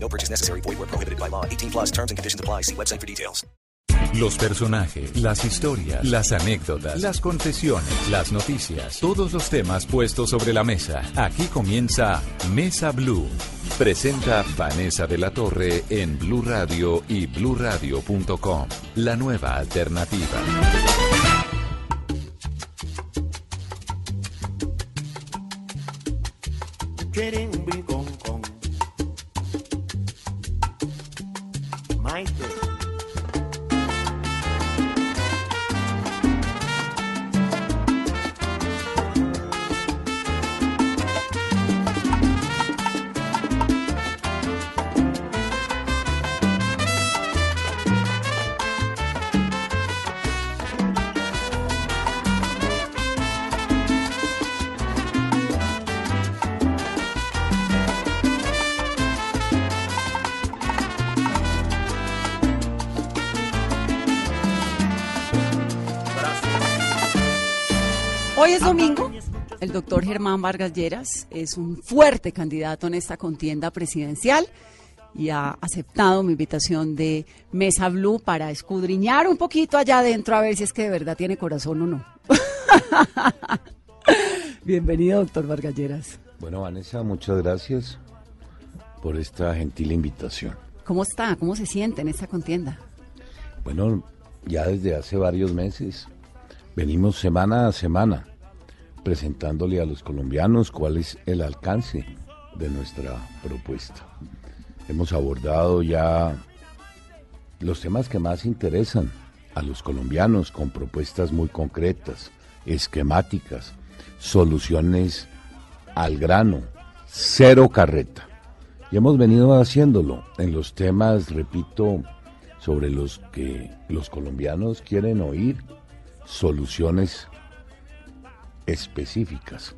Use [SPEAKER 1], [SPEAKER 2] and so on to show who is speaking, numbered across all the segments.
[SPEAKER 1] No purchase necessary. Void where prohibited by law. 18 plus terms and conditions apply. See website for details.
[SPEAKER 2] Los personajes, las historias, las anécdotas, las confesiones, las noticias, todos los temas puestos sobre la mesa. Aquí comienza Mesa Blue. Presenta Vanessa de la Torre en Blue Radio y bluradio.com. La nueva alternativa.
[SPEAKER 3] Maite.
[SPEAKER 4] Hoy es domingo. El doctor Germán Vargas Lleras es un fuerte candidato en esta contienda presidencial y ha aceptado mi invitación de Mesa Blue para escudriñar un poquito allá adentro a ver si es que de verdad tiene corazón o no. Bienvenido, doctor Vargas Lleras.
[SPEAKER 5] Bueno, Vanessa, muchas gracias por esta gentil invitación.
[SPEAKER 4] ¿Cómo está? ¿Cómo se siente en esta contienda?
[SPEAKER 5] Bueno, ya desde hace varios meses venimos semana a semana presentándole a los colombianos cuál es el alcance de nuestra propuesta. Hemos abordado ya los temas que más interesan a los colombianos con propuestas muy concretas, esquemáticas, soluciones al grano, cero carreta. Y hemos venido haciéndolo en los temas, repito, sobre los que los colombianos quieren oír soluciones específicas.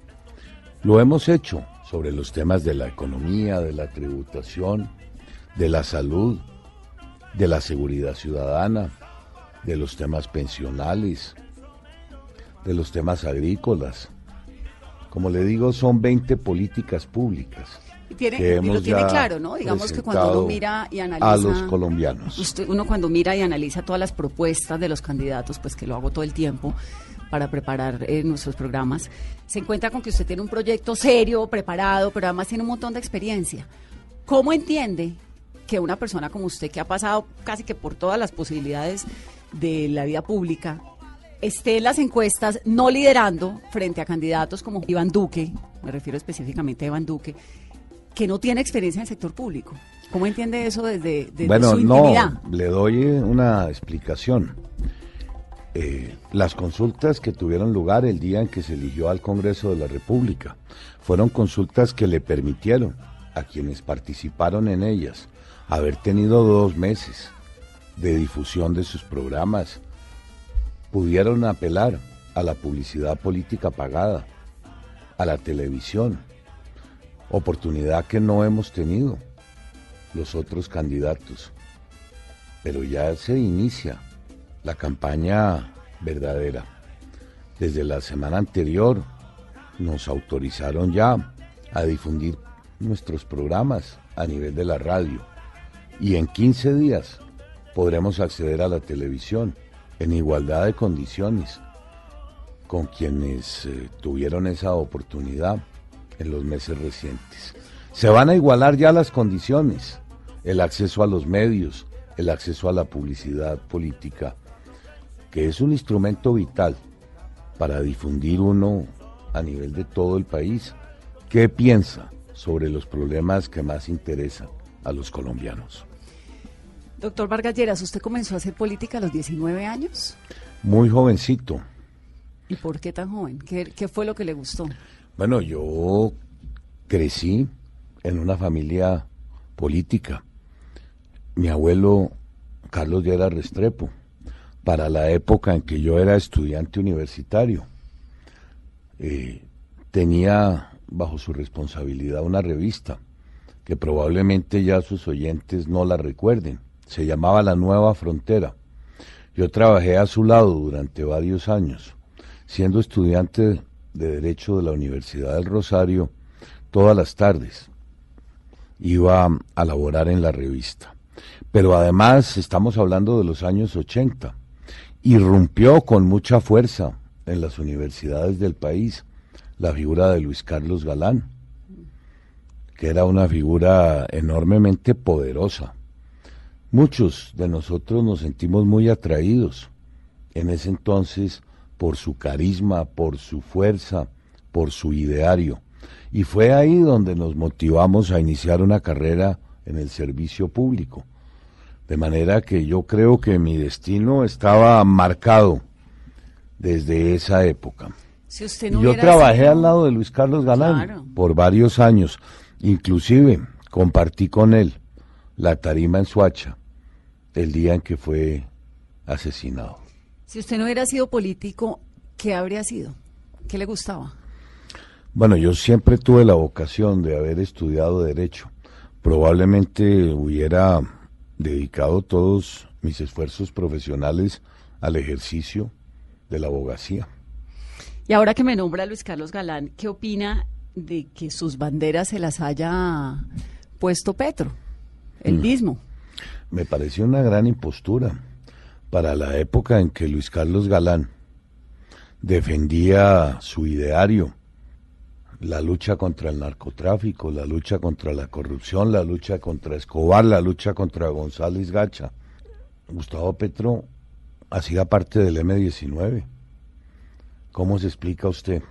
[SPEAKER 5] Lo hemos hecho sobre los temas de la economía, de la tributación, de la salud, de la seguridad ciudadana, de los temas pensionales, de los temas agrícolas. Como le digo, son 20 políticas públicas.
[SPEAKER 4] Y tiene,
[SPEAKER 5] que
[SPEAKER 4] y
[SPEAKER 5] hemos
[SPEAKER 4] lo tiene claro, ¿no? Digamos que cuando uno mira y analiza
[SPEAKER 5] a los colombianos.
[SPEAKER 4] Usted- uno cuando mira y analiza todas las propuestas de los candidatos, pues que lo hago todo el tiempo para preparar eh, nuestros programas, se encuentra con que usted tiene un proyecto serio, preparado, pero además tiene un montón de experiencia. ¿Cómo entiende que una persona como usted, que ha pasado casi que por todas las posibilidades de la vida pública, esté en las encuestas no liderando frente a candidatos como Iván Duque, me refiero específicamente a Iván Duque, que no tiene experiencia en el sector público? ¿Cómo entiende eso desde, desde
[SPEAKER 5] Bueno,
[SPEAKER 4] su intimidad?
[SPEAKER 5] no, le doy una explicación. Eh, las consultas que tuvieron lugar el día en que se eligió al Congreso de la República fueron consultas que le permitieron a quienes participaron en ellas haber tenido dos meses de difusión de sus programas. Pudieron apelar a la publicidad política pagada, a la televisión, oportunidad que no hemos tenido los otros candidatos. Pero ya se inicia la campaña verdadera. Desde la semana anterior nos autorizaron ya a difundir nuestros programas a nivel de la radio y en 15 días podremos acceder a la televisión en igualdad de condiciones con quienes eh, tuvieron esa oportunidad en los meses recientes. Se van a igualar ya las condiciones, el acceso a los medios, el acceso a la publicidad política, que es un instrumento vital para difundir uno a nivel de todo el país qué piensa sobre los problemas que más interesan a los colombianos.
[SPEAKER 4] Doctor Vargas Lleras, ¿usted comenzó a hacer política a los 19 años?
[SPEAKER 5] Muy jovencito.
[SPEAKER 4] ¿Y por qué tan joven? ¿Qué, qué fue lo que le gustó?
[SPEAKER 5] Bueno, yo crecí en una familia política. Mi abuelo Carlos Llera Restrepo, para la época en que yo era estudiante universitario. Eh, tenía bajo su responsabilidad una revista que probablemente ya sus oyentes no la recuerden. Se llamaba La Nueva Frontera. Yo trabajé a su lado durante varios años, siendo estudiante de Derecho de la Universidad del Rosario todas las tardes. Iba a laborar en la revista. Pero además estamos hablando de los años 80. Irrumpió con mucha fuerza en las universidades del país la figura de Luis Carlos Galán, que era una figura enormemente poderosa. Muchos de nosotros nos sentimos muy atraídos en ese entonces por su carisma, por su fuerza, por su ideario. Y fue ahí donde nos motivamos a iniciar una carrera en el servicio público. De manera que yo creo que mi destino estaba marcado desde esa época.
[SPEAKER 4] Si usted no
[SPEAKER 5] yo trabajé
[SPEAKER 4] sido-
[SPEAKER 5] al lado de Luis Carlos Galán
[SPEAKER 4] Claro.
[SPEAKER 5] por varios años. Inclusive compartí con él la tarima en Suacha el día en que fue asesinado.
[SPEAKER 4] Si usted no hubiera sido político, ¿qué habría sido? ¿Qué le gustaba?
[SPEAKER 5] Bueno, yo siempre tuve la vocación de haber estudiado derecho. Probablemente hubiera dedicado todos mis esfuerzos profesionales al ejercicio de la abogacía.
[SPEAKER 4] Y ahora que me nombra Luis Carlos Galán, ¿qué opina de que sus banderas se las haya puesto Petro, el
[SPEAKER 5] Mm.
[SPEAKER 4] mismo?
[SPEAKER 5] Me pareció una gran impostura para la época en que Luis Carlos Galán defendía su ideario, la lucha contra el narcotráfico, la lucha contra la corrupción, la lucha contra Escobar, la lucha contra González Gacha. Gustavo Petro hacía parte del M-19. ¿Cómo se explica usted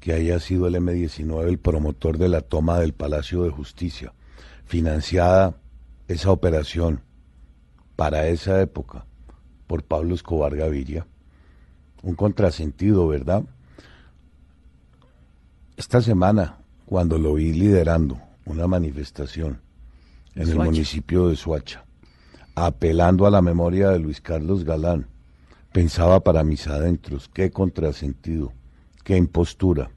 [SPEAKER 5] que haya sido el M-19 el promotor de la toma del Palacio de Justicia, financiada esa operación para esa época por Pablo Escobar Gaviria? Un contrasentido, ¿verdad? Esta semana, cuando lo vi liderando una manifestación en el municipio de Suacha, apelando a la memoria de Luis Carlos Galán, pensaba para mis adentros, qué contrasentido, qué impostura.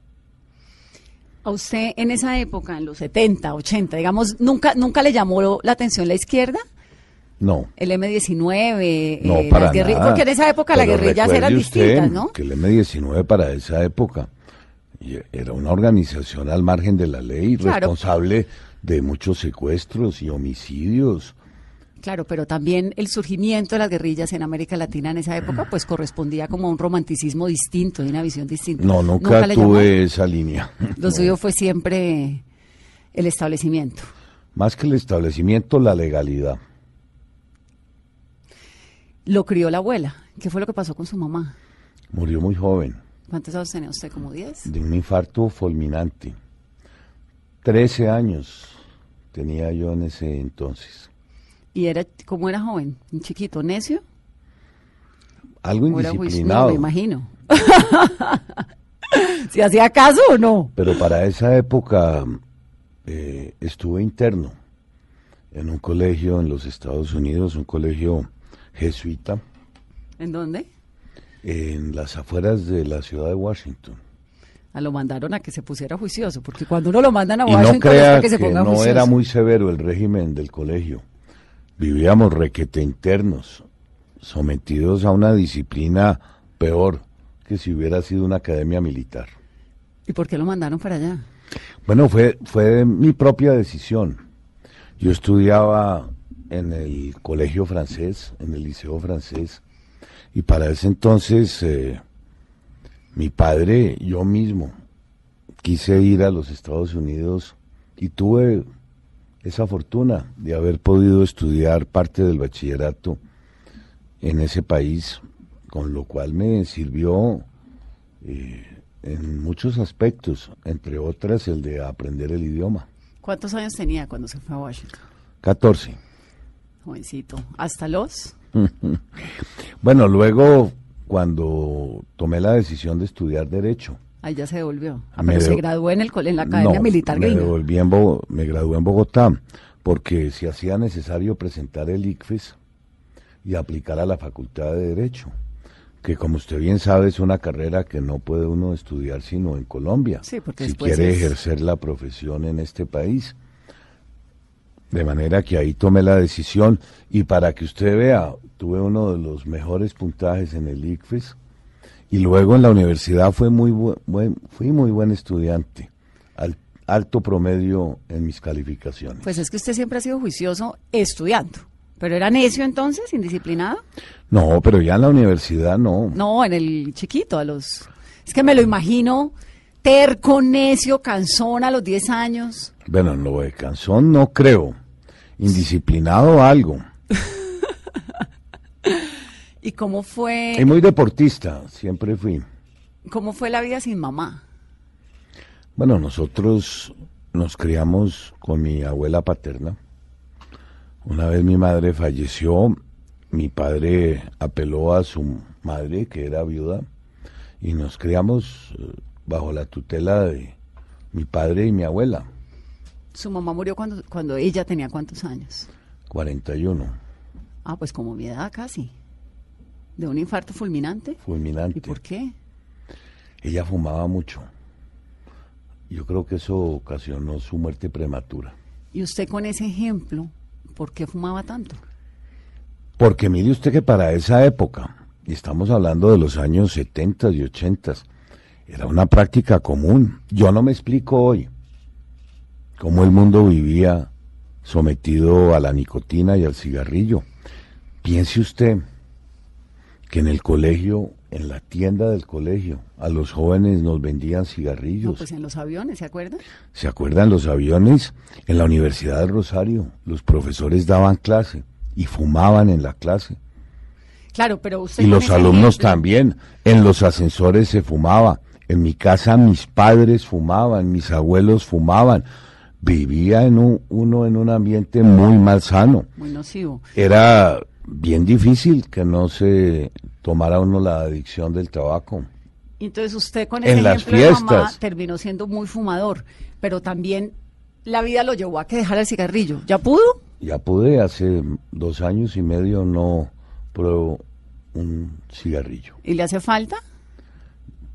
[SPEAKER 4] A usted en esa época, en los 70, 80, digamos, ¿nunca, nunca le llamó la atención la izquierda?
[SPEAKER 5] No,
[SPEAKER 4] El M-19,
[SPEAKER 5] no,
[SPEAKER 4] eh,
[SPEAKER 5] para
[SPEAKER 4] las guerri-
[SPEAKER 5] nada.
[SPEAKER 4] Porque en esa época las guerrillas eran
[SPEAKER 5] usted
[SPEAKER 4] distintas, ¿no?
[SPEAKER 5] Que el M-19 para esa época era una organización al margen de la ley,
[SPEAKER 4] Claro.
[SPEAKER 5] responsable de muchos secuestros y homicidios.
[SPEAKER 4] Claro, pero también el surgimiento de las guerrillas en América Latina en esa época, pues correspondía como a un romanticismo distinto y una visión distinta.
[SPEAKER 5] No, nunca, tuve esa línea.
[SPEAKER 4] Lo suyo fue siempre el establecimiento.
[SPEAKER 5] Más que el establecimiento, la legalidad.
[SPEAKER 4] Lo crió la abuela. ¿Qué fue lo que pasó con su mamá?
[SPEAKER 5] Murió muy joven,
[SPEAKER 4] ¿Cuántos años tenía usted? ¿Como 10?
[SPEAKER 5] de un infarto fulminante. Trece años tenía yo en ese entonces.
[SPEAKER 4] ¿Y era, cómo era joven? ¿Un chiquito necio?
[SPEAKER 5] Algo
[SPEAKER 4] ¿O era juicioso? No,
[SPEAKER 5] indisciplinado.
[SPEAKER 4] me imagino. ¿Si hacía caso o no?
[SPEAKER 5] Pero para esa época eh, estuve interno en un colegio en los Estados Unidos, un colegio jesuita,
[SPEAKER 4] ¿En dónde?
[SPEAKER 5] en las afueras de la ciudad de Washington.
[SPEAKER 4] A lo mandaron a que se pusiera juicioso, porque cuando uno lo mandan a
[SPEAKER 5] Y no
[SPEAKER 4] Washington es
[SPEAKER 5] crea
[SPEAKER 4] para
[SPEAKER 5] que,
[SPEAKER 4] que se ponga
[SPEAKER 5] no
[SPEAKER 4] juicioso.
[SPEAKER 5] era muy severo el régimen del colegio. Vivíamos requete internos, sometidos a una disciplina peor que si hubiera sido una academia militar.
[SPEAKER 4] ¿Y por qué lo mandaron para allá?
[SPEAKER 5] Bueno, fue, fue mi propia decisión. Yo estudiaba en el colegio francés, en el liceo francés, y para ese entonces eh, mi padre, yo mismo, quise ir a los Estados Unidos y tuve esa fortuna de haber podido estudiar parte del bachillerato en ese país, con lo cual me sirvió eh, en muchos aspectos, entre otras el de aprender el idioma.
[SPEAKER 4] ¿Cuántos años tenía cuando se fue a Washington?
[SPEAKER 5] 14.
[SPEAKER 4] Jovencito. ¿Hasta los?
[SPEAKER 5] Bueno, luego cuando tomé la decisión de estudiar derecho,
[SPEAKER 4] Ahí ya se devolvió. Ah, pero se graduó en, el, en la Academia
[SPEAKER 5] no,
[SPEAKER 4] Militar
[SPEAKER 5] me devolví en Bogo- me gradué en Bogotá porque si hacía necesario presentar el ICFES y aplicar a la Facultad de Derecho, que como usted bien sabe es una carrera que no puede uno estudiar sino en Colombia,
[SPEAKER 4] Sí, porque
[SPEAKER 5] si quiere
[SPEAKER 4] es-
[SPEAKER 5] ejercer la profesión en este país. De manera que ahí tomé la decisión y para que usted vea, tuve uno de los mejores puntajes en el ICFES y luego en la universidad fue muy bu- buen, fui muy buen estudiante, al, alto promedio en mis calificaciones.
[SPEAKER 4] Pues es que usted siempre ha sido juicioso estudiando. ¿Pero era necio entonces, indisciplinado?
[SPEAKER 5] no, pero ya en la universidad no.
[SPEAKER 4] No, en el chiquito, a los... Es que me lo imagino terco, necio, cansón a los 10 años.
[SPEAKER 5] Bueno, en lo de canzón no creo. Indisciplinado algo.
[SPEAKER 4] ¿Y cómo
[SPEAKER 5] Y
[SPEAKER 4] fue,
[SPEAKER 5] muy deportista, siempre fui.
[SPEAKER 4] cómo fue la vida sin mamá?
[SPEAKER 5] Bueno, nosotros nos criamos con mi abuela paterna. Una vez mi madre falleció, mi padre apeló a su madre, que era viuda, y nos criamos eh, bajo la tutela de mi padre y mi abuela,
[SPEAKER 4] Su mamá murió cuando, cuando ella tenía cuántos años.
[SPEAKER 5] 41,
[SPEAKER 4] Ah, pues como mi edad casi. ¿De un infarto fulminante?
[SPEAKER 5] fulminante.
[SPEAKER 4] ¿Y por qué?
[SPEAKER 5] Ella fumaba mucho. Yo creo que eso ocasionó su muerte prematura.
[SPEAKER 4] Y usted con ese ejemplo, ¿por qué fumaba tanto?
[SPEAKER 5] Porque mire usted que para esa época, y estamos hablando de los años 70 y 80, era una práctica común. Yo no me explico hoy cómo el mundo vivía sometido a la nicotina y al cigarrillo. Piense usted que en el colegio, en la tienda del colegio, a los jóvenes nos vendían
[SPEAKER 4] No,
[SPEAKER 5] cigarrillos.
[SPEAKER 4] pues en los aviones, ¿se acuerda?
[SPEAKER 5] ¿Se acuerdan los aviones? En la Universidad del Rosario, los profesores daban clase y fumaban en la clase.
[SPEAKER 4] Claro, pero usted
[SPEAKER 5] Y los alumnos
[SPEAKER 4] ejemplo-
[SPEAKER 5] también. En los ascensores se fumaba. En mi casa mis padres fumaban, mis abuelos fumaban. Vivía en un, uno en un ambiente muy malsano.
[SPEAKER 4] Muy nocivo.
[SPEAKER 5] Era bien difícil que no se tomara uno la adicción del tabaco.
[SPEAKER 4] Entonces usted con
[SPEAKER 5] En
[SPEAKER 4] ese
[SPEAKER 5] las
[SPEAKER 4] ejemplo de mamá terminó siendo muy fumador, pero también la vida lo llevó a que dejara el cigarrillo. ¿Ya pudo?
[SPEAKER 5] Ya pude, hace dos años y medio no pruebo un cigarrillo.
[SPEAKER 4] ¿Y le hace falta?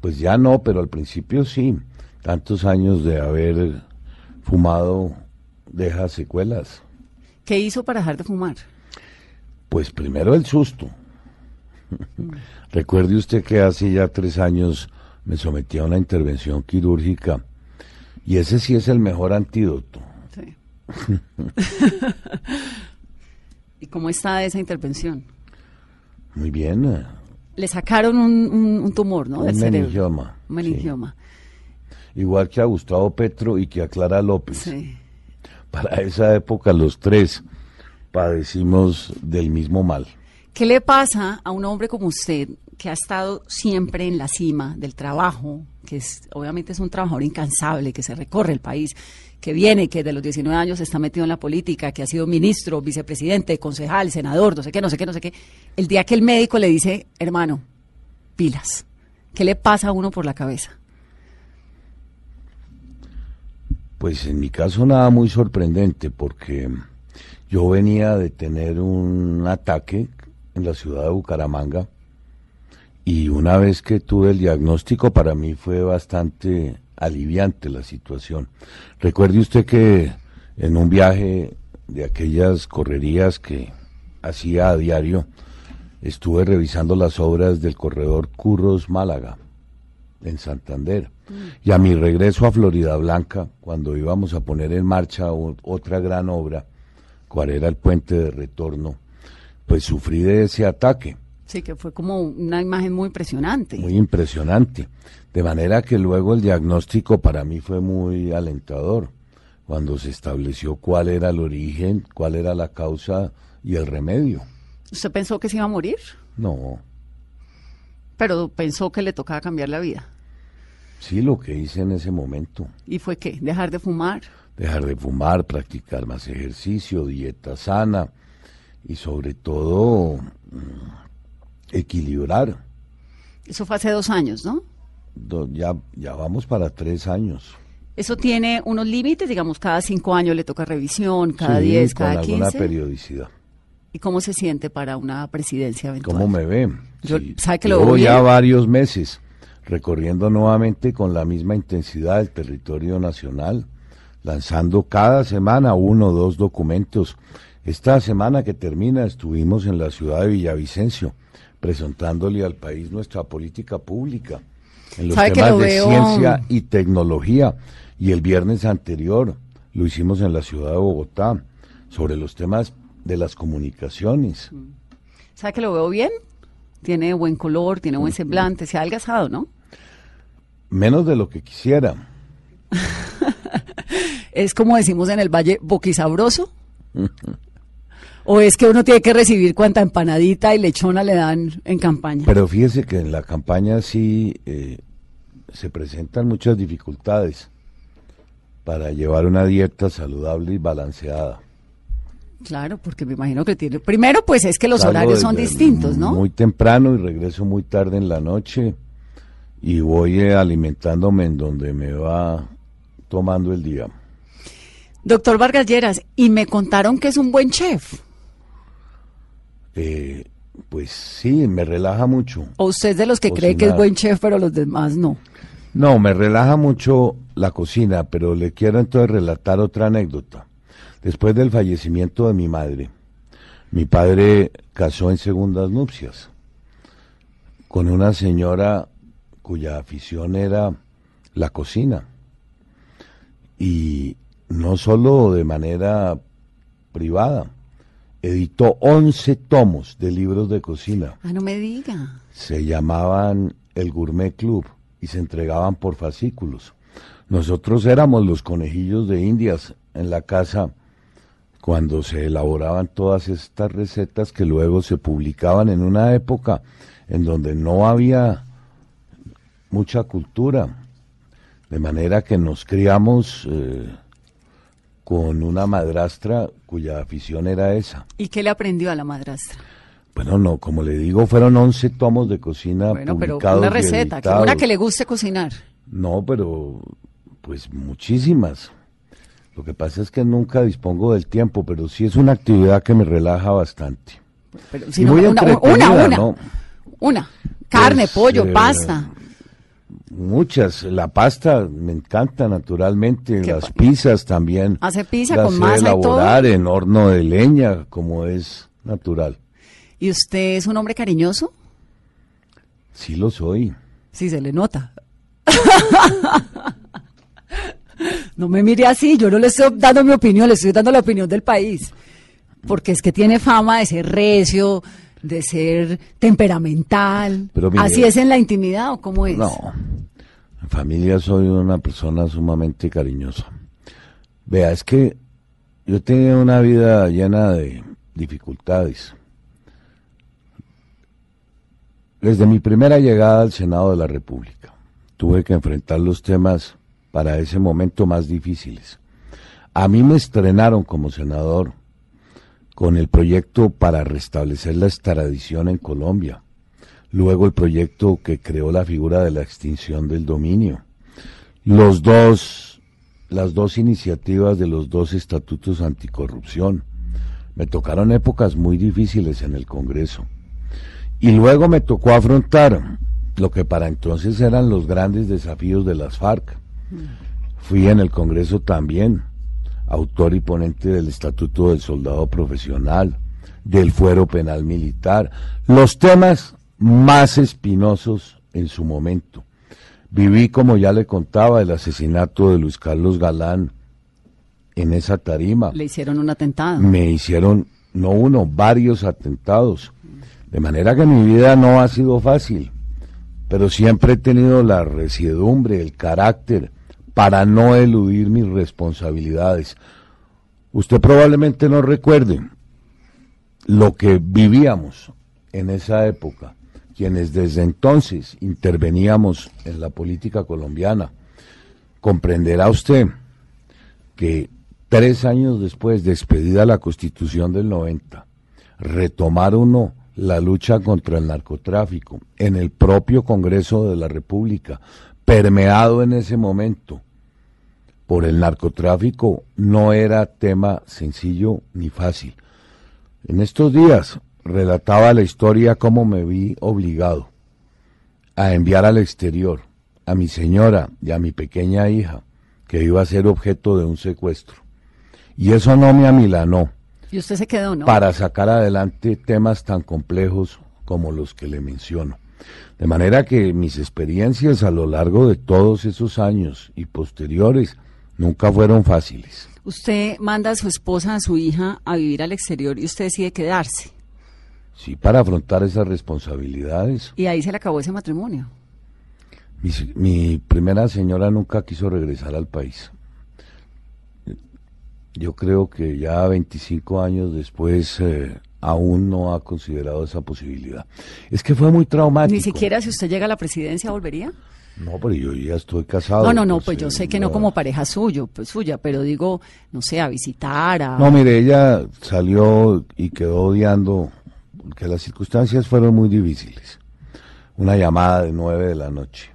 [SPEAKER 5] Pues ya no, pero al principio sí. Tantos años de haber fumado deja secuelas.
[SPEAKER 4] ¿Qué hizo para dejar de fumar?
[SPEAKER 5] Pues primero el susto. Recuerde usted que hace ya tres años me sometí a una intervención quirúrgica y ese sí es el mejor antídoto.
[SPEAKER 4] Sí. ¿Y cómo está esa intervención?
[SPEAKER 5] Muy bien.
[SPEAKER 4] Le sacaron un, un- un tumor, ¿no?
[SPEAKER 5] Un
[SPEAKER 4] Del cerebro.
[SPEAKER 5] meningioma,
[SPEAKER 4] Un meningioma.
[SPEAKER 5] Igual que a Gustavo Petro y que a Clara López.
[SPEAKER 4] Sí.
[SPEAKER 5] Para esa época los tres padecimos del mismo mal.
[SPEAKER 4] ¿Qué le pasa a un hombre como usted que ha estado siempre en la cima del trabajo, que es, obviamente es un trabajador incansable, que se recorre el país, que viene, que de los 19 años está metido en la política, que ha sido ministro, vicepresidente, concejal, senador, no sé qué, no sé qué, no sé qué. El día que el médico le dice, hermano, pilas, ¿qué le pasa a uno por la cabeza?
[SPEAKER 5] Pues en mi caso nada muy sorprendente porque yo venía de tener un ataque en la ciudad de Bucaramanga y una vez que tuve el diagnóstico para mí fue bastante aliviante la situación. Recuerde usted que en un viaje de aquellas correrías que hacía a diario estuve revisando las obras del corredor Curros Málaga en Santander. Y a mi regreso a Florida Blanca, cuando íbamos a poner en marcha otra gran obra, cual era el puente de retorno, pues sufrí de ese ataque,
[SPEAKER 4] Sí, que fue como una imagen muy impresionante.
[SPEAKER 5] muy impresionante. De manera que luego el diagnóstico para mí fue muy alentador, cuando se estableció cuál era el origen, cuál era la causa y el remedio.
[SPEAKER 4] ¿Usted pensó que se iba a morir?
[SPEAKER 5] No,
[SPEAKER 4] Pero pensó que le tocaba cambiar la vida.
[SPEAKER 5] sí lo que hice en ese momento.
[SPEAKER 4] ¿Y fue qué? ¿Dejar de fumar?
[SPEAKER 5] Dejar de fumar, practicar más ejercicio, dieta sana y sobre todo mm, equilibrar.
[SPEAKER 4] Eso fue hace dos años, ¿no?
[SPEAKER 5] Do- Ya, ya vamos para tres años.
[SPEAKER 4] Eso tiene unos límites, digamos, cada cinco años le toca revisión, cada
[SPEAKER 5] Sí,
[SPEAKER 4] diez,
[SPEAKER 5] con
[SPEAKER 4] cada
[SPEAKER 5] alguna
[SPEAKER 4] quince.
[SPEAKER 5] periodicidad.
[SPEAKER 4] ¿Y cómo se siente para una presidencia eventual?
[SPEAKER 5] ¿Cómo me ve?
[SPEAKER 4] Yo-
[SPEAKER 5] Sí,
[SPEAKER 4] ¿sabe que lo
[SPEAKER 5] llevo ya varios meses recorriendo nuevamente con la misma intensidad el territorio nacional, lanzando cada semana uno o dos documentos. Esta semana que termina estuvimos en la ciudad de Villavicencio presentándole al país nuestra política pública en los
[SPEAKER 4] ¿Sabe que
[SPEAKER 5] temas
[SPEAKER 4] lo
[SPEAKER 5] de
[SPEAKER 4] veo?
[SPEAKER 5] ciencia y tecnología. Y el viernes anterior lo hicimos en la ciudad de Bogotá sobre los temas de las comunicaciones.
[SPEAKER 4] ¿Sabe que lo veo bien? Tiene buen color, tiene buen semblante, se ha adelgazado, ¿no?
[SPEAKER 5] Menos de lo que quisiera.
[SPEAKER 4] Es como decimos en el Valle, boquisabroso. ¿O es que uno tiene que recibir cuanta empanadita y lechona le dan en campaña?
[SPEAKER 5] Pero fíjese que en la campaña sí eh, se presentan muchas dificultades para llevar una dieta saludable y balanceada.
[SPEAKER 4] Claro, porque me imagino que tiene... Primero, pues es que los
[SPEAKER 5] Salgo
[SPEAKER 4] horarios son distintos, ¿no?
[SPEAKER 5] Muy temprano y regreso muy tarde en la noche y voy eh, alimentándome en donde me va tomando el día.
[SPEAKER 4] Doctor Vargas Lleras, y me contaron que es un buen chef.
[SPEAKER 5] Eh, pues sí, me relaja mucho.
[SPEAKER 4] ¿O usted es de los que cree que es buen chef, pero los demás no?
[SPEAKER 5] No, me relaja mucho la cocina, pero le quiero entonces relatar otra anécdota. Después del fallecimiento de mi madre, mi padre casó en segundas nupcias con una señora cuya afición era la cocina. Y no solo de manera privada, editó 11 tomos de libros de cocina
[SPEAKER 4] Ah, no me diga.
[SPEAKER 5] se llamaban el Gourmet Club y se entregaban por fascículos. Nosotros éramos los conejillos de indias en la casa cuando se elaboraban todas estas recetas que luego se publicaban en una época en donde no había mucha cultura, de manera que nos criamos eh, con una madrastra cuya afición era esa.
[SPEAKER 4] ¿Y qué le aprendió a la madrastra?
[SPEAKER 5] Bueno, no, como le digo, fueron 11 tomos de cocina
[SPEAKER 4] Bueno, pero una receta, que una que le guste cocinar.
[SPEAKER 5] No, pero pues muchísimas. Lo que pasa es que nunca dispongo del tiempo, pero sí es una actividad que me relaja bastante.
[SPEAKER 4] Pero, si no,
[SPEAKER 5] muy
[SPEAKER 4] una, una, una,
[SPEAKER 5] ¿no?
[SPEAKER 4] una. Carne,
[SPEAKER 5] Pues,
[SPEAKER 4] pollo,
[SPEAKER 5] eh,
[SPEAKER 4] pasta.
[SPEAKER 5] Muchas. La pasta me encanta naturalmente,
[SPEAKER 4] ¿Qué
[SPEAKER 5] las pizzas también.
[SPEAKER 4] ¿Hace pizza
[SPEAKER 5] las
[SPEAKER 4] con masa y todo?
[SPEAKER 5] elaborar en horno de leña, como es natural.
[SPEAKER 4] ¿Y usted es un hombre cariñoso?
[SPEAKER 5] Sí lo soy.
[SPEAKER 4] Sí, se le nota. no me mire así, yo no le estoy dando mi opinión, le estoy dando la opinión del país. Porque es que tiene fama de ser recio, de ser temperamental.
[SPEAKER 5] Pero mire-
[SPEAKER 4] ¿Así es en la intimidad o cómo es?
[SPEAKER 5] No, en familia soy una persona sumamente cariñosa. Vea, es que yo tenía una vida llena de dificultades. Desde mi primera llegada al Senado de la República, tuve que enfrentar los temas para ese momento más difíciles. A mí me estrenaron como senador con el proyecto para restablecer la extradición en Colombia luego el proyecto que creó la figura de la extinción del dominio. Los dos, las dos iniciativas de los dos estatutos anticorrupción. Me tocaron épocas muy difíciles en el Congreso. Y luego me tocó afrontar lo que para entonces eran los grandes desafíos de las FARC. Fui en el Congreso también, autor y ponente del Estatuto del Soldado Profesional, del Fuero Penal Militar, los temas más espinosos en su momento. Viví, como ya le contaba, el asesinato de Luis Carlos Galán en esa tarima.
[SPEAKER 4] Le hicieron un atentado.
[SPEAKER 5] Me hicieron, no uno, varios atentados. De manera que mi vida no ha sido fácil, pero siempre he tenido la resiedumbre, el carácter para no eludir mis responsabilidades. Usted probablemente no recuerde lo que vivíamos en esa época, quienes desde entonces interveníamos en la política colombiana. Comprenderá usted que tres años después, despedida la constitución del 90, retomar uno la lucha contra el narcotráfico en el propio Congreso de la República, permeado en ese momento por el narcotráfico, no era tema sencillo ni fácil. En estos días relataba la historia cómo me vi obligado a enviar al exterior a mi señora y a mi pequeña hija, que iba a ser objeto de un secuestro. Y eso no me amilanó.
[SPEAKER 4] Y usted se quedó, ¿no?
[SPEAKER 5] Para sacar adelante temas tan complejos como los que le menciono. De manera que mis experiencias a lo largo de todos esos años y posteriores nunca fueron fáciles.
[SPEAKER 4] Usted manda a su esposa, a su hija a vivir al exterior y usted decide quedarse.
[SPEAKER 5] Sí, para afrontar esas responsabilidades.
[SPEAKER 4] Y ahí se le acabó ese matrimonio.
[SPEAKER 5] Mi, mi primera señora nunca quiso regresar al país. Yo creo que ya 25 años después eh, aún no ha considerado esa posibilidad. Es que fue muy traumático.
[SPEAKER 4] Ni siquiera si usted llega a la presidencia volvería.
[SPEAKER 5] No, pero yo ya estoy casado.
[SPEAKER 4] No, no, no, pues, yo sé que no, como pareja suyo, pues suya, pero digo, no sé, a visitar, a...
[SPEAKER 5] No, mire, ella salió y quedó odiando, porque las circunstancias fueron muy difíciles. Una llamada de nueve de la noche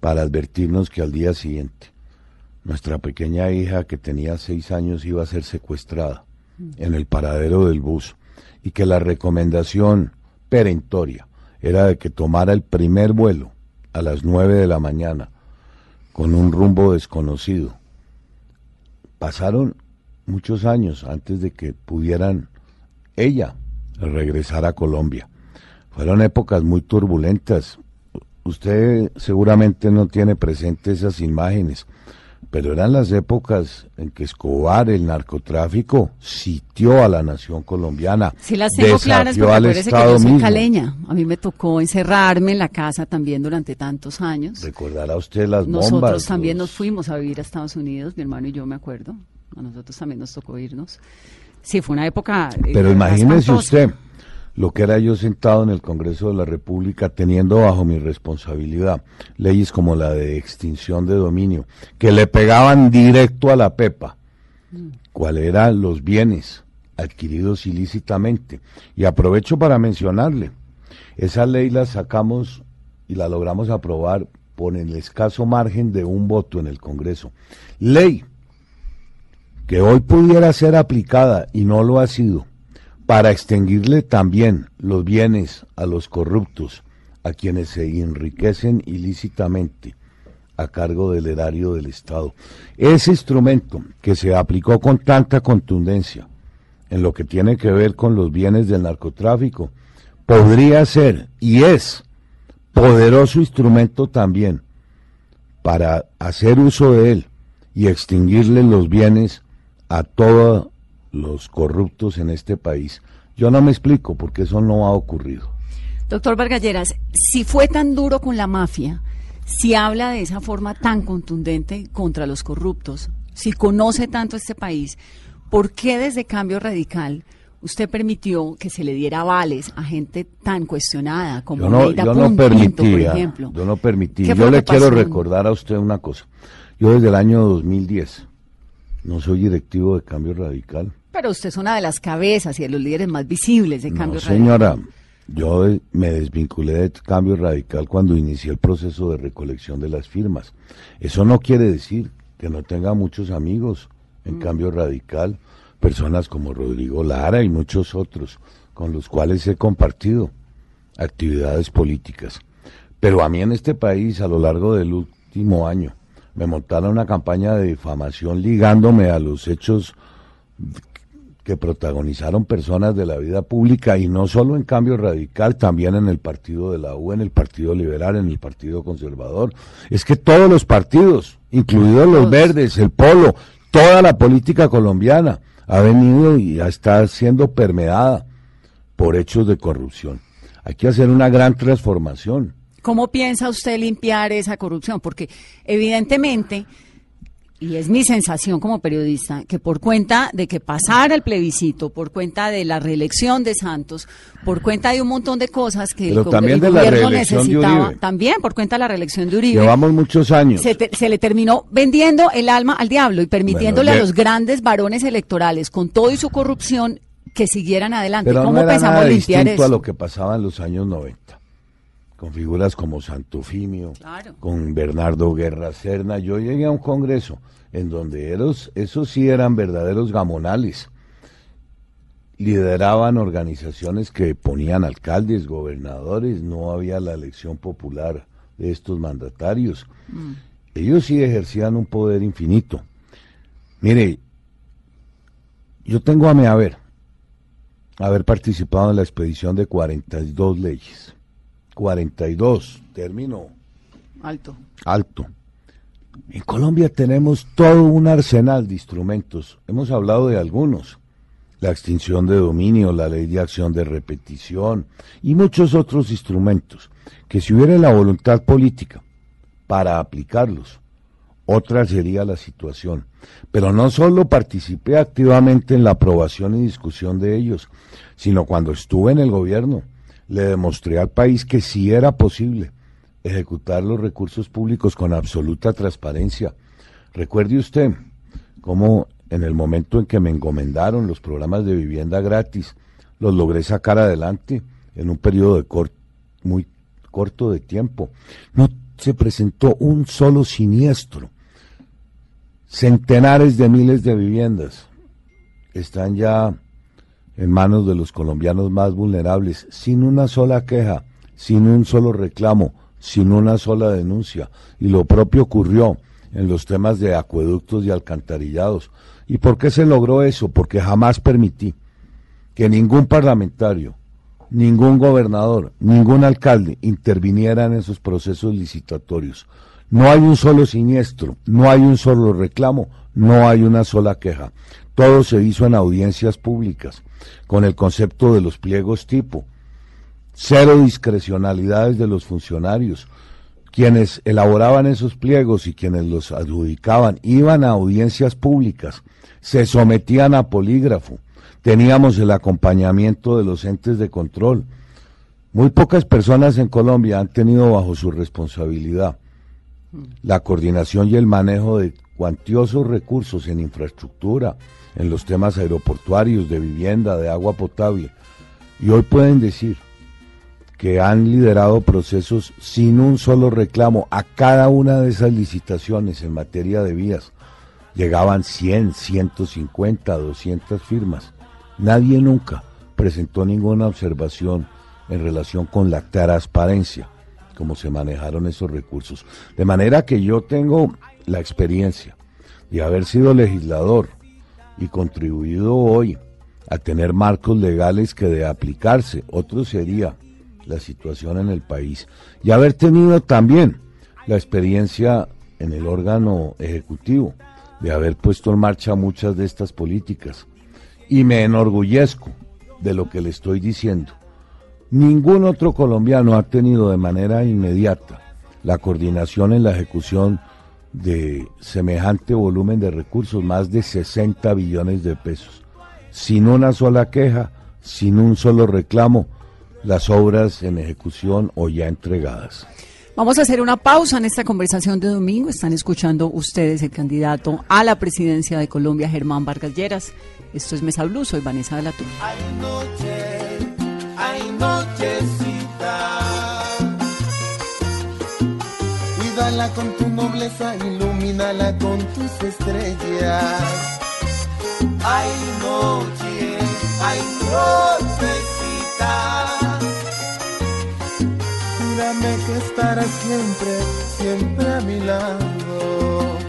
[SPEAKER 5] para advertirnos que al día siguiente nuestra pequeña hija que tenía seis años iba a ser secuestrada en el paradero del bus y que la recomendación perentoria era de que tomara el primer vuelo a las nueve de la mañana con un rumbo desconocido. Pasaron muchos años antes de que pudieran ella regresar a Colombia. Fueron épocas muy turbulentas. Usted seguramente no tiene presente esas imágenes pero eran las épocas en que Escobar, el narcotráfico, sitió a la nación colombiana.
[SPEAKER 4] Sí las tengo claras, porque acuérdese que yo soy caleña. A mí me tocó encerrarme en la casa también durante tantos años.
[SPEAKER 5] Recordará usted las
[SPEAKER 4] bombas.
[SPEAKER 5] Nosotros
[SPEAKER 4] también nos fuimos a vivir a Estados Unidos, mi hermano y yo me acuerdo. A nosotros también nos tocó irnos. Sí, fue una época...
[SPEAKER 5] Eh, pero imagínese usted lo que era yo sentado en el Congreso de la República teniendo bajo mi responsabilidad leyes como la de extinción de dominio, que le pegaban directo a la pepa, cuáles eran los bienes adquiridos ilícitamente. Y aprovecho para mencionarle, esa ley la sacamos y la logramos aprobar por el escaso margen de un voto en el Congreso. Ley que hoy pudiera ser aplicada y no lo ha sido para extinguirle también los bienes a los corruptos, a quienes se enriquecen ilícitamente a cargo del erario del Estado. Ese instrumento que se aplicó con tanta contundencia en lo que tiene que ver con los bienes del narcotráfico, podría ser y es poderoso instrumento también para hacer uso de él y extinguirle los bienes a toda los corruptos en este país. Yo no me explico por qué eso no ha ocurrido.
[SPEAKER 4] Doctor Vargalleras, si fue tan duro con la mafia, si habla de esa forma tan contundente contra los corruptos, si conoce tanto este país, ¿por qué desde Cambio Radical usted permitió que se le diera avales a gente tan cuestionada como
[SPEAKER 5] yo no, yo no permitía, por ejemplo? Yo no permití. Yo le quiero recordar a usted una cosa. Yo desde el año 2010 no soy directivo de Cambio Radical.
[SPEAKER 4] Pero usted es una de las cabezas y de los líderes más visibles de Cambio
[SPEAKER 5] Radical. Señora, yo me desvinculé de Cambio Radical cuando inicié el proceso de recolección de las firmas. Eso no quiere decir que no tenga muchos amigos en mm. Cambio Radical, personas como Rodrigo Lara y muchos otros con los cuales he compartido actividades políticas. Pero a mí en este país, a lo largo del último año, me montaron una campaña de difamación ligándome a los hechos que protagonizaron personas de la vida pública y no solo en cambio radical, también en el partido de la U, en el partido liberal, en el partido conservador. Es que todos los partidos, incluidos los verdes, el polo, toda la política colombiana ha venido y está siendo permeada por hechos de corrupción. Hay que hacer una gran transformación.
[SPEAKER 4] ¿Cómo piensa usted limpiar esa corrupción? Porque evidentemente, y es mi sensación como periodista, que por cuenta de que pasara el plebiscito, por cuenta de la reelección de Santos, por cuenta de un montón de cosas que el, gobierno necesitaba, también por cuenta de la reelección de Uribe.
[SPEAKER 5] Llevamos muchos años.
[SPEAKER 4] Se, le terminó vendiendo el alma al diablo y permitiéndole a los grandes varones electorales, con todo y su corrupción, que siguieran adelante.
[SPEAKER 5] ¿Cómo pensamos limpiar eso? a lo que pasaba en los años 90 con figuras como Santofimio, con Bernardo Guerra Serna. Yo llegué a un congreso en donde esos, esos sí eran verdaderos gamonales. lideraban organizaciones que ponían alcaldes, gobernadores, no había la elección popular de estos mandatarios. Ellos sí ejercían un poder infinito. Mire, yo tengo a mi haber, haber participado en la expedición de 42 leyes. 42, término
[SPEAKER 4] Alto.
[SPEAKER 5] alto. En Colombia tenemos todo un arsenal de instrumentos. Hemos hablado de algunos. La extinción de dominio, la ley de acción de repetición y muchos otros instrumentos que si hubiera la voluntad política para aplicarlos, otra sería la situación. Pero no solo participé activamente en la aprobación y discusión de ellos, sino cuando estuve en el gobierno, le demostré al país que sí era posible ejecutar los recursos públicos con absoluta transparencia. Recuerde usted cómo en el momento en que me encomendaron los programas de vivienda gratis, los logré sacar adelante en un periodo de muy corto de tiempo. No se presentó un solo siniestro. Centenares de miles de viviendas están ya en manos de los colombianos más vulnerables, sin una sola queja, sin un solo reclamo, sin una sola denuncia. Y lo propio ocurrió en los temas de acueductos y alcantarillados. ¿Y por qué se logró eso? Porque jamás permití que ningún parlamentario, ningún gobernador, ningún alcalde interviniera en esos procesos licitatorios. No hay un solo siniestro, no hay un solo reclamo, no hay una sola queja. Todo se hizo en audiencias públicas, con el concepto de los pliegos tipo. Cero discrecionalidades de los funcionarios. Quienes elaboraban esos pliegos y quienes los adjudicaban iban a audiencias públicas, se sometían a polígrafo, teníamos el acompañamiento de los entes de control. Muy pocas personas en Colombia han tenido bajo su responsabilidad la coordinación y el manejo de cuantiosos recursos en infraestructura, en los temas aeroportuarios, de vivienda, de agua potable. Y hoy pueden decir que han liderado procesos sin un solo reclamo a cada una de esas licitaciones en materia de vías. Llegaban 100, 150, 200 firmas. Nadie nunca presentó ninguna observación en relación con la transparencia, cómo se manejaron esos recursos. De manera que yo tengo la experiencia de haber sido legislador y contribuido hoy a tener marcos legales que de aplicarse, otro sería la situación en el país, y haber tenido también la experiencia en el órgano ejecutivo de haber puesto en marcha muchas de estas políticas. Y me enorgullezco de lo que le estoy diciendo. Ningún otro colombiano ha tenido de manera inmediata la coordinación en la ejecución de semejante volumen de recursos, más de 60 billones de pesos, sin una sola queja, sin un solo reclamo, las obras en ejecución o ya entregadas.
[SPEAKER 4] Vamos a hacer una pausa en esta conversación de domingo. Están escuchando ustedes el candidato a la presidencia de Colombia, Germán Vargas Lleras. Esto es Mesa Blue, soy Vanessa de la Torre.
[SPEAKER 3] Hay noche, hay nochecita. Cuídala con tu nobleza, ilumínala con tus estrellas. Hay noche, hay nochecita. Júrame que estarás siempre, siempre a mi lado.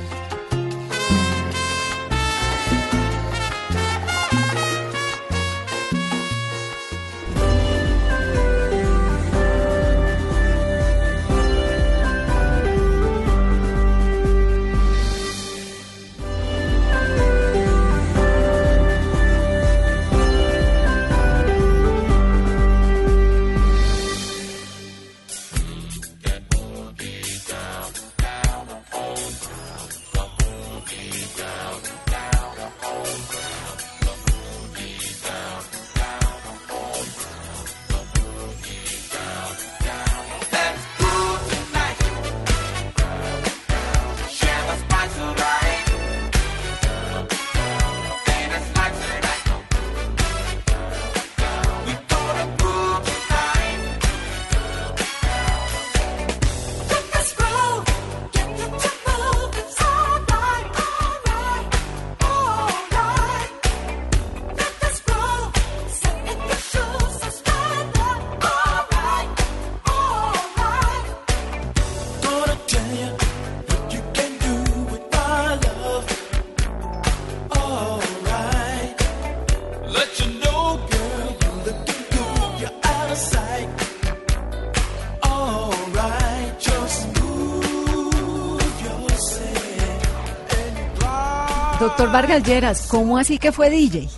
[SPEAKER 4] Doctor Vargas Lleras, ¿cómo así que fue DJ?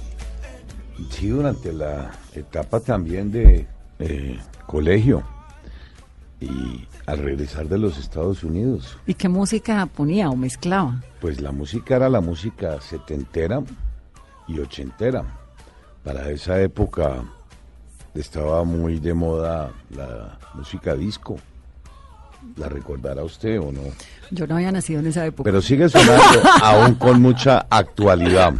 [SPEAKER 5] Sí, durante la etapa también de eh, colegio y al regresar de los Estados Unidos.
[SPEAKER 4] ¿Y qué música ponía o mezclaba?
[SPEAKER 5] Pues la música era la música setentera y ochentera. Para esa época estaba muy de moda la música disco. ¿La recordará usted o no?
[SPEAKER 4] Yo no había nacido en esa época.
[SPEAKER 5] Pero sigue sonando aún con mucha actualidad.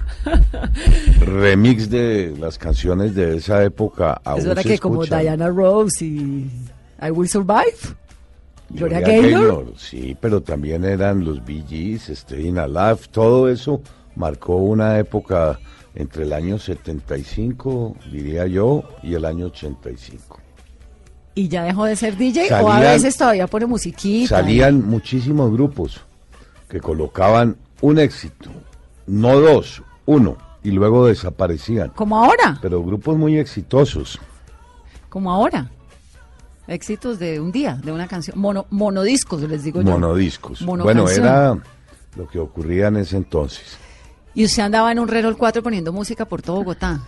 [SPEAKER 5] Remix de las canciones de esa época aún
[SPEAKER 4] Eso era
[SPEAKER 5] se
[SPEAKER 4] que como. Diana Rose y I Will Survive. Gloria
[SPEAKER 5] Gloria
[SPEAKER 4] Gaynor.
[SPEAKER 5] Sí, pero también eran los Bee Gees, Staying Alive, todo eso marcó una época entre el año 75, diría yo, y el año 85.
[SPEAKER 4] ¿Y ya dejó de ser DJ o a veces todavía pone musiquita?
[SPEAKER 5] Salían muchísimos grupos que colocaban un éxito, no dos, uno, y luego desaparecían.
[SPEAKER 4] Como ahora,
[SPEAKER 5] Pero grupos muy exitosos.
[SPEAKER 4] como ahora. Éxitos de un día, de una canción. Mono, monodiscos, les digo yo.
[SPEAKER 5] Monodiscos. Bueno, era lo que ocurría en ese entonces.
[SPEAKER 4] Y usted andaba en un Renault 4 poniendo música por todo Bogotá.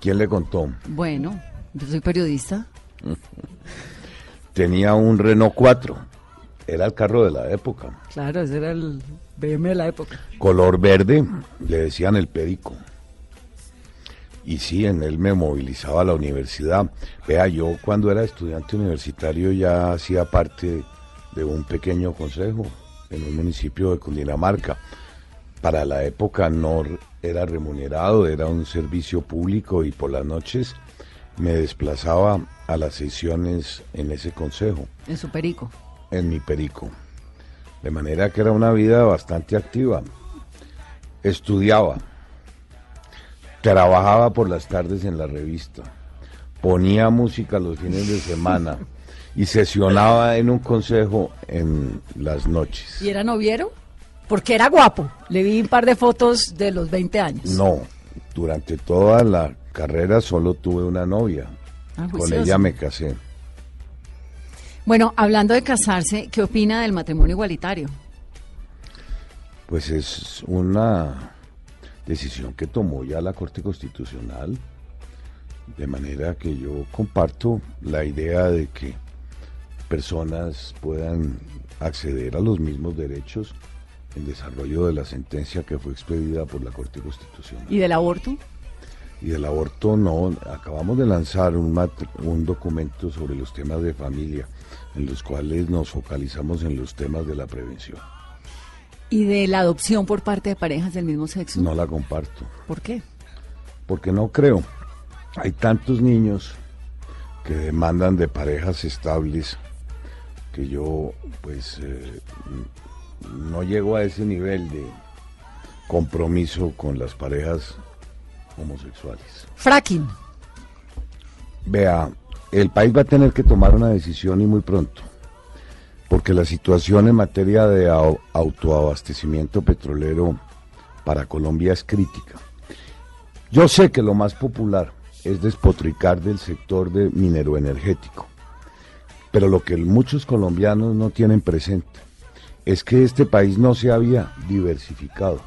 [SPEAKER 5] ¿Quién le contó?
[SPEAKER 4] Bueno, yo soy periodista.
[SPEAKER 5] Tenía un Renault 4. Era el carro de la época.
[SPEAKER 4] Claro, ese era el BM de la época.
[SPEAKER 5] Color verde, le decían el perico. Y sí, en él me movilizaba a la universidad. Vea, yo cuando era estudiante universitario ya hacía parte de un pequeño consejo en un municipio de Cundinamarca. Para la época no era remunerado, era un servicio público y por las noches me desplazaba a las sesiones en ese consejo
[SPEAKER 4] En su perico.
[SPEAKER 5] en mi perico. De manera que era una vida bastante activa. Estudiaba, trabajaba por las tardes en la revista, ponía música los fines de semana y sesionaba en un consejo en las noches.
[SPEAKER 4] ¿Y era noviero? Porque era guapo. Le vi un par de fotos de los 20 años.
[SPEAKER 5] No, durante toda la carrera solo tuve una novia.
[SPEAKER 4] Ah,
[SPEAKER 5] Con ella me casé.
[SPEAKER 4] Bueno, hablando de casarse, ¿qué opina del matrimonio igualitario?
[SPEAKER 5] Pues es una decisión que tomó ya la Corte Constitucional, de manera que yo comparto la idea de que personas puedan acceder a los mismos derechos en desarrollo de la sentencia que fue expedida por la Corte Constitucional.
[SPEAKER 4] ¿Y del aborto?
[SPEAKER 5] Y del aborto no, acabamos de lanzar un, un documento sobre los temas de familia, en los cuales nos focalizamos en los temas de la prevención.
[SPEAKER 4] ¿Y de la adopción por parte de parejas del mismo sexo?
[SPEAKER 5] No la comparto.
[SPEAKER 4] ¿Por qué?
[SPEAKER 5] porque no creo. Hay tantos niños que demandan de parejas estables que yo pues eh, no llego a ese nivel de compromiso con las parejas homosexuales.
[SPEAKER 4] Fracking.
[SPEAKER 5] Vea, el país va a tener que tomar una decisión y muy pronto, porque la situación en materia de au- autoabastecimiento petrolero para Colombia es crítica. Yo sé que lo más popular es despotricar del sector de minero energético, pero lo que muchos colombianos no tienen presente es que este país no se había diversificado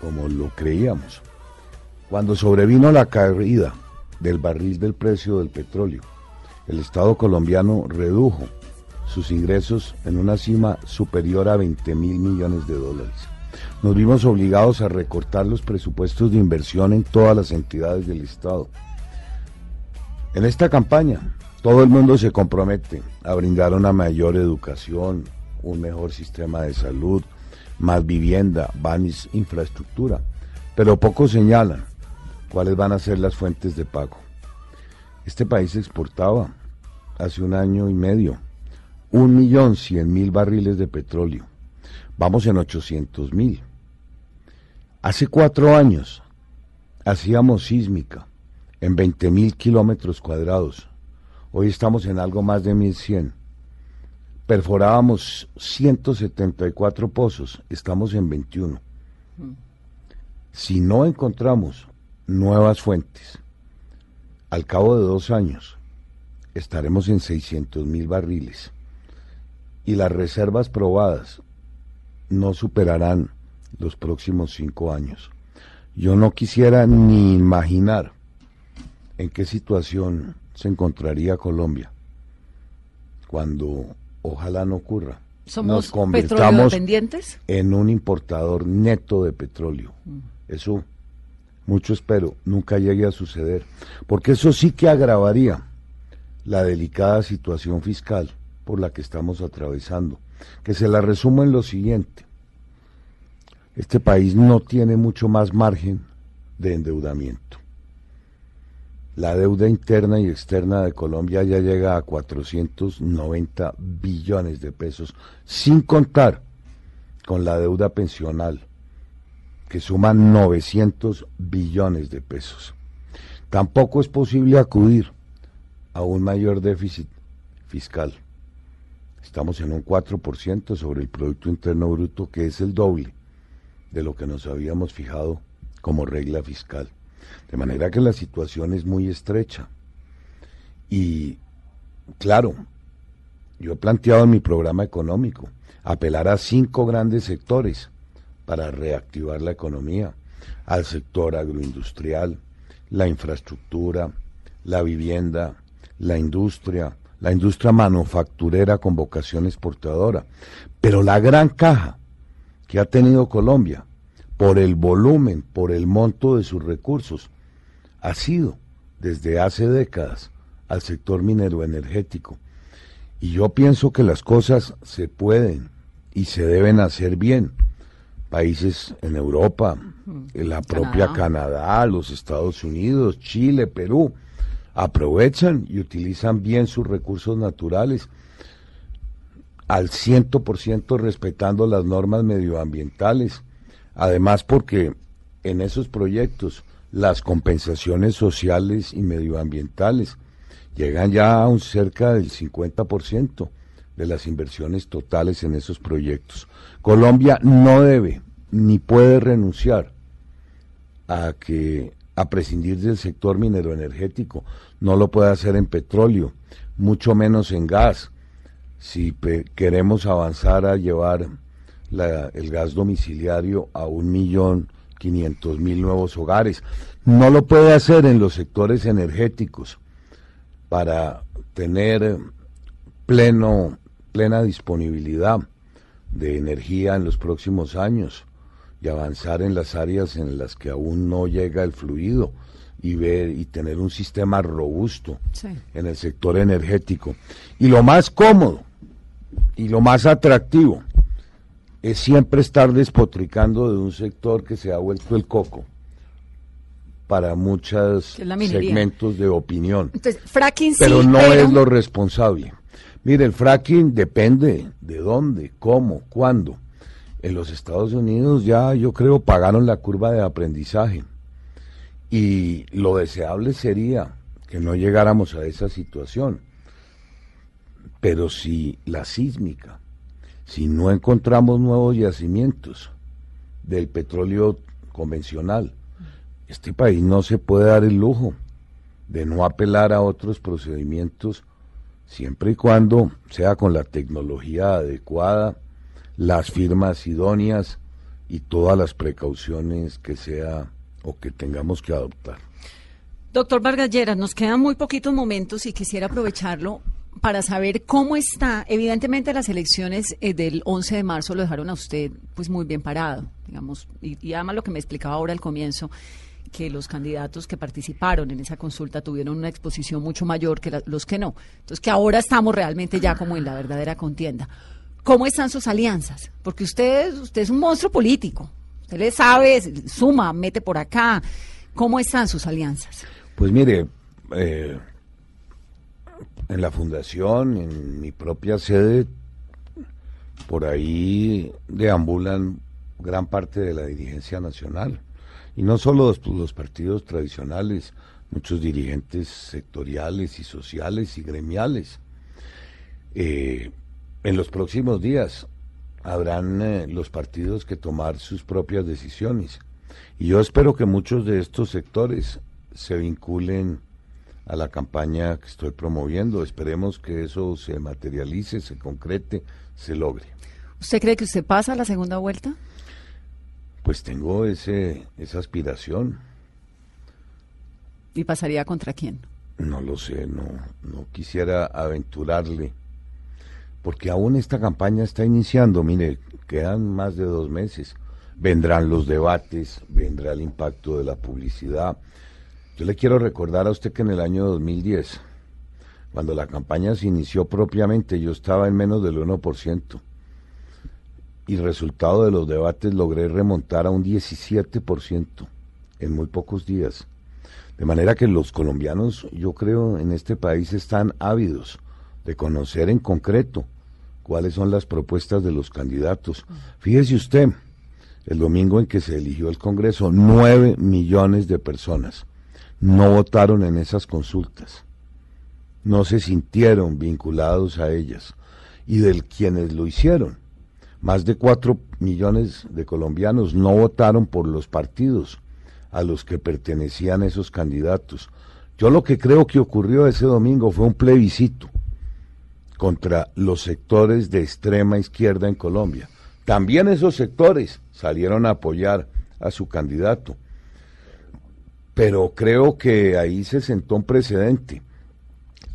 [SPEAKER 5] como lo creíamos. Cuando sobrevino la caída del barril del precio del petróleo, el Estado colombiano redujo sus ingresos en una cima superior a 20 mil millones de dólares. Nos vimos obligados a recortar los presupuestos de inversión en todas las entidades del Estado. En esta campaña, todo el mundo se compromete a brindar una mayor educación, un mejor sistema de salud, más vivienda, más infraestructura, pero pocos señalan cuáles van a ser las fuentes de pago. Este país exportaba hace un año y medio un millón cien mil barriles de petróleo. Vamos en 800 mil. Hace cuatro años hacíamos sísmica en 20 mil kilómetros cuadrados. Hoy estamos en algo más de 1100. Perforábamos 174 pozos, estamos en 21. Si no encontramos nuevas fuentes, al cabo de dos años estaremos en 600 mil barriles y las reservas probadas no superarán los próximos cinco años. Yo no quisiera ni imaginar en qué situación se encontraría Colombia cuando ojalá no ocurra.
[SPEAKER 4] ¿Somos petróleo dependientes?
[SPEAKER 5] en un importador neto de petróleo. Mm. Eso, mucho espero, nunca llegue a suceder, porque eso sí que agravaría la delicada situación fiscal por la que estamos atravesando, que se la resumo en lo siguiente. Este país no tiene mucho más margen de endeudamiento. La deuda interna y externa de Colombia ya llega a 490 billones de pesos, sin contar con la deuda pensional, que suma 900 billones de pesos. Tampoco es posible acudir a un mayor déficit fiscal. Estamos en un 4% sobre el Producto Interno Bruto, que es el doble de lo que nos habíamos fijado como regla fiscal. De manera que la situación es muy estrecha. Y claro, yo he planteado en mi programa económico apelar a cinco grandes sectores para reactivar la economía, al sector agroindustrial, la infraestructura, la vivienda, la industria, la industria manufacturera con vocación exportadora. Pero la gran caja que ha tenido Colombia por el volumen, por el monto de sus recursos, ha sido desde hace décadas al sector minero energético. Y yo pienso que las cosas se pueden y se deben hacer bien. Países en Europa, en la propia Canadá. los Estados Unidos, Chile, Perú, aprovechan y utilizan bien sus recursos naturales al ciento por ciento respetando las normas medioambientales Además, porque en esos proyectos las compensaciones sociales y medioambientales llegan ya a un cerca del 50% de las inversiones totales en esos proyectos. Colombia no debe ni puede renunciar a que a prescindir del sector minero energético. No lo puede hacer en petróleo, mucho menos en gas. Si queremos avanzar a llevar el gas domiciliario a un millón quinientos mil nuevos hogares. No lo puede hacer en los sectores energéticos para tener pleno, plena disponibilidad de energía en los próximos años y avanzar en las áreas en las que aún no llega el fluido y ver y tener un sistema robusto en el sector energético. Y lo más cómodo y lo más atractivo es siempre estar despotricando de un sector que se ha vuelto el coco para muchos segmentos de opinión. Pero no es lo responsable. Mire, el fracking depende de dónde, cómo, cuándo. En los Estados Unidos ya yo creo pagaron la curva de aprendizaje. Y lo deseable sería que no llegáramos a esa situación. Pero si la sísmica si no encontramos nuevos yacimientos del petróleo convencional, este país no se puede dar el lujo de no apelar a otros procedimientos siempre y cuando sea con la tecnología adecuada, las firmas idóneas y todas las precauciones que sea o que tengamos que adoptar.
[SPEAKER 4] Doctor Vargas Lleras, nos quedan muy poquitos momentos y quisiera aprovecharlo para saber cómo está. Evidentemente las elecciones eh, del 11 de marzo lo dejaron a usted pues muy bien parado, digamos, y, además lo que me explicaba ahora al comienzo que los candidatos que participaron en esa consulta tuvieron una exposición mucho mayor que los que no. Entonces que ahora estamos realmente ya como en la verdadera contienda. ¿Cómo están sus alianzas? Porque usted, usted es un monstruo político. Usted le sabe, suma, mete por acá. ¿Cómo están sus alianzas?
[SPEAKER 5] Pues mire, eh, en la fundación, en mi propia sede, por ahí deambulan gran parte de la dirigencia nacional. Y no solo los, partidos tradicionales, muchos dirigentes sectoriales y sociales y gremiales. Eh, en los próximos días habrán eh, los partidos que tomar sus propias decisiones. Y yo espero que muchos de estos sectores se vinculen a la campaña que estoy promoviendo. Esperemos que eso se materialice, se concrete, se logre.
[SPEAKER 4] ¿Usted cree que usted pasa a la segunda vuelta?
[SPEAKER 5] Pues tengo ese, esa aspiración.
[SPEAKER 4] ¿Y pasaría contra quién?
[SPEAKER 5] No lo sé, no, no quisiera aventurarle, porque aún esta campaña está iniciando, mire, quedan más de dos meses, vendrán los debates, vendrá el impacto de la publicidad. Yo le quiero recordar a usted que en el año 2010, cuando la campaña se inició propiamente, yo estaba en menos del 1%, y resultado de los debates logré remontar a un 17% en muy pocos días. De manera que los colombianos, yo creo, en este país están ávidos de conocer en concreto cuáles son las propuestas de los candidatos. Fíjese usted, el domingo en que se eligió el Congreso, nueve millones de personas no votaron en esas consultas, no se sintieron vinculados a ellas. Y de quienes lo hicieron, más de cuatro millones de colombianos no votaron por los partidos a los que pertenecían esos candidatos. Yo lo que creo que ocurrió ese domingo fue un plebiscito contra los sectores de extrema izquierda en Colombia. También esos sectores salieron a apoyar a su candidato. Pero creo que ahí se sentó un precedente.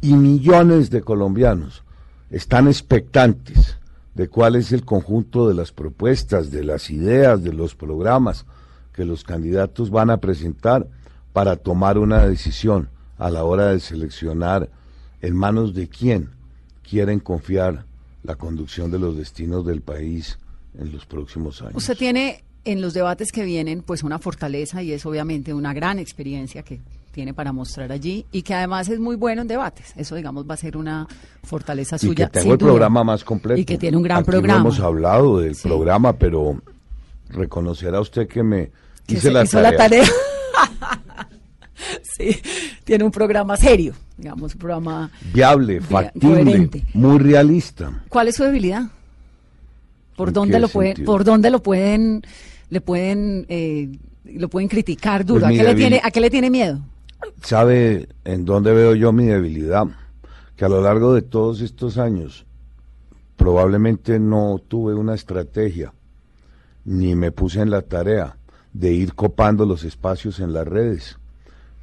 [SPEAKER 5] Y millones de colombianos están expectantes de cuál es el conjunto de las propuestas, de las ideas, de los programas que los candidatos van a presentar para tomar una decisión a la hora de seleccionar en manos de quién quieren confiar la conducción de los destinos del país en los próximos años.
[SPEAKER 4] Usted tiene en los debates que vienen pues una fortaleza y es obviamente una gran experiencia que tiene para mostrar allí y que además es muy bueno en debates. Eso, digamos, va a ser una fortaleza suya.
[SPEAKER 5] Y que tengo el programa más completo.
[SPEAKER 4] Y que tiene un gran
[SPEAKER 5] Aquí
[SPEAKER 4] programa.
[SPEAKER 5] No hemos hablado del programa, pero reconocerá usted que me
[SPEAKER 4] Que
[SPEAKER 5] hice
[SPEAKER 4] se
[SPEAKER 5] la
[SPEAKER 4] hizo
[SPEAKER 5] tarea.
[SPEAKER 4] la tarea. sí, tiene un programa serio, digamos, un programa...
[SPEAKER 5] Viable, factible,
[SPEAKER 4] coherente.
[SPEAKER 5] muy realista.
[SPEAKER 4] ¿Cuál es su debilidad? ¿Por
[SPEAKER 5] ¿En
[SPEAKER 4] dónde lo pueden, por dónde lo pueden, le pueden, eh, lo pueden criticar duro?
[SPEAKER 5] Pues
[SPEAKER 4] ¿A,
[SPEAKER 5] mi
[SPEAKER 4] qué le
[SPEAKER 5] debil-
[SPEAKER 4] tiene, ¿A qué le tiene miedo?
[SPEAKER 5] ¿Sabe en dónde veo yo mi debilidad? Que a lo largo de todos estos años probablemente no tuve una estrategia, ni me puse en la tarea de ir copando los espacios en las redes,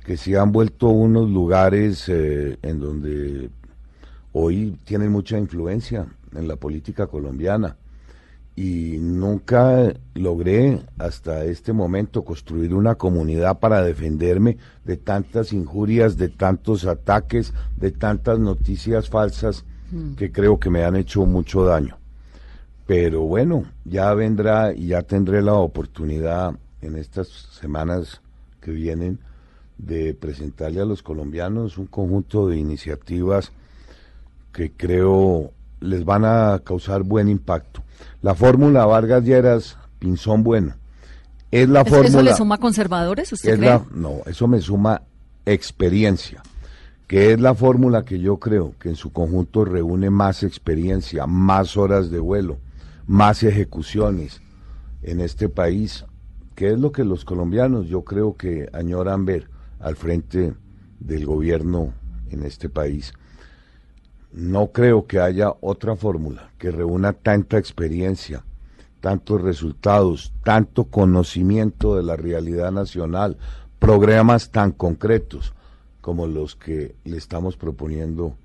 [SPEAKER 5] que se han vuelto unos lugares eh, en donde hoy tienen mucha influencia en la política colombiana y nunca logré hasta este momento construir una comunidad para defenderme de tantas injurias, de tantos ataques, de tantas noticias falsas que creo que me han hecho mucho daño. Pero bueno, ya vendrá y ya tendré la oportunidad en estas semanas que vienen de presentarle a los colombianos un conjunto de iniciativas que creo les van a causar buen impacto. La fórmula Vargas Lleras, Pinzón Bueno, es la
[SPEAKER 4] ¿Eso, eso
[SPEAKER 5] fórmula...
[SPEAKER 4] le suma conservadores, usted cree?
[SPEAKER 5] la- no, eso me suma experiencia, que es la fórmula que yo creo que en su conjunto reúne más experiencia, más horas de vuelo, más ejecuciones en este país, que es lo que los colombianos yo creo que añoran ver al frente del gobierno en este país. No creo que haya otra fórmula que reúna tanta experiencia, tantos resultados, tanto conocimiento de la realidad nacional, programas tan concretos como los que le estamos proponiendo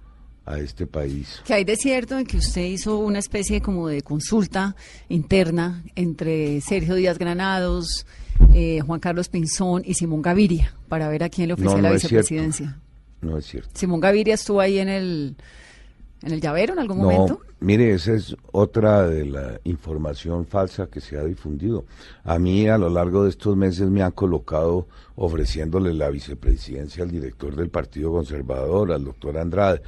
[SPEAKER 5] a este país.
[SPEAKER 4] Que hay de cierto en que usted hizo una especie como de consulta interna entre Sergio Díaz Granados, eh, Juan Carlos Pinzón y Simón Gaviria para ver a quién le ofrecía
[SPEAKER 5] No,
[SPEAKER 4] la
[SPEAKER 5] es
[SPEAKER 4] vicepresidencia.
[SPEAKER 5] No es cierto.
[SPEAKER 4] Simón Gaviria estuvo ahí en el en el llavero en algún
[SPEAKER 5] No,
[SPEAKER 4] momento.
[SPEAKER 5] mire, esa es otra de la información falsa que se ha difundido. A mí a lo largo de estos meses me han colocado ofreciéndole la vicepresidencia al director del Partido Conservador, al doctor Andrade.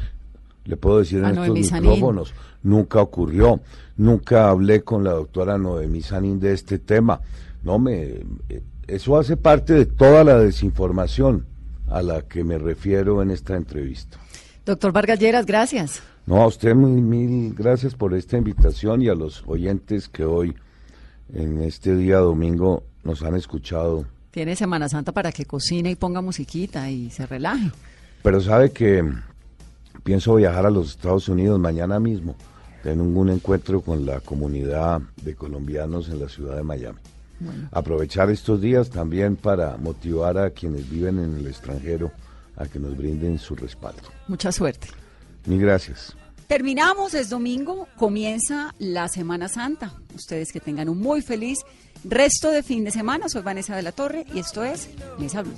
[SPEAKER 5] Le puedo decir en
[SPEAKER 4] A
[SPEAKER 5] estos
[SPEAKER 4] Sanín.
[SPEAKER 5] micrófonos, nunca ocurrió, nunca hablé con la doctora Noemí Sanín de este tema. No me, eh, eso hace parte de toda la desinformación a la que me refiero en esta entrevista.
[SPEAKER 4] Doctor Vargas Lleras, gracias.
[SPEAKER 5] No, a usted mil, mil gracias por esta invitación y a los oyentes que hoy, en este día domingo, nos han escuchado.
[SPEAKER 4] Tiene Semana Santa para que cocine y ponga musiquita y se relaje.
[SPEAKER 5] Pero sabe que pienso viajar a los Estados Unidos mañana mismo. Tengo un encuentro con la comunidad de colombianos en la ciudad de Miami. Aprovechar estos días también para motivar a quienes viven en el extranjero a que nos brinden su respaldo.
[SPEAKER 4] Mucha suerte.
[SPEAKER 5] Mil gracias.
[SPEAKER 4] Terminamos, es domingo, comienza la Semana Santa. Ustedes que tengan un muy feliz resto de fin de semana. Soy Vanessa de la Torre y esto es Mesa Blue.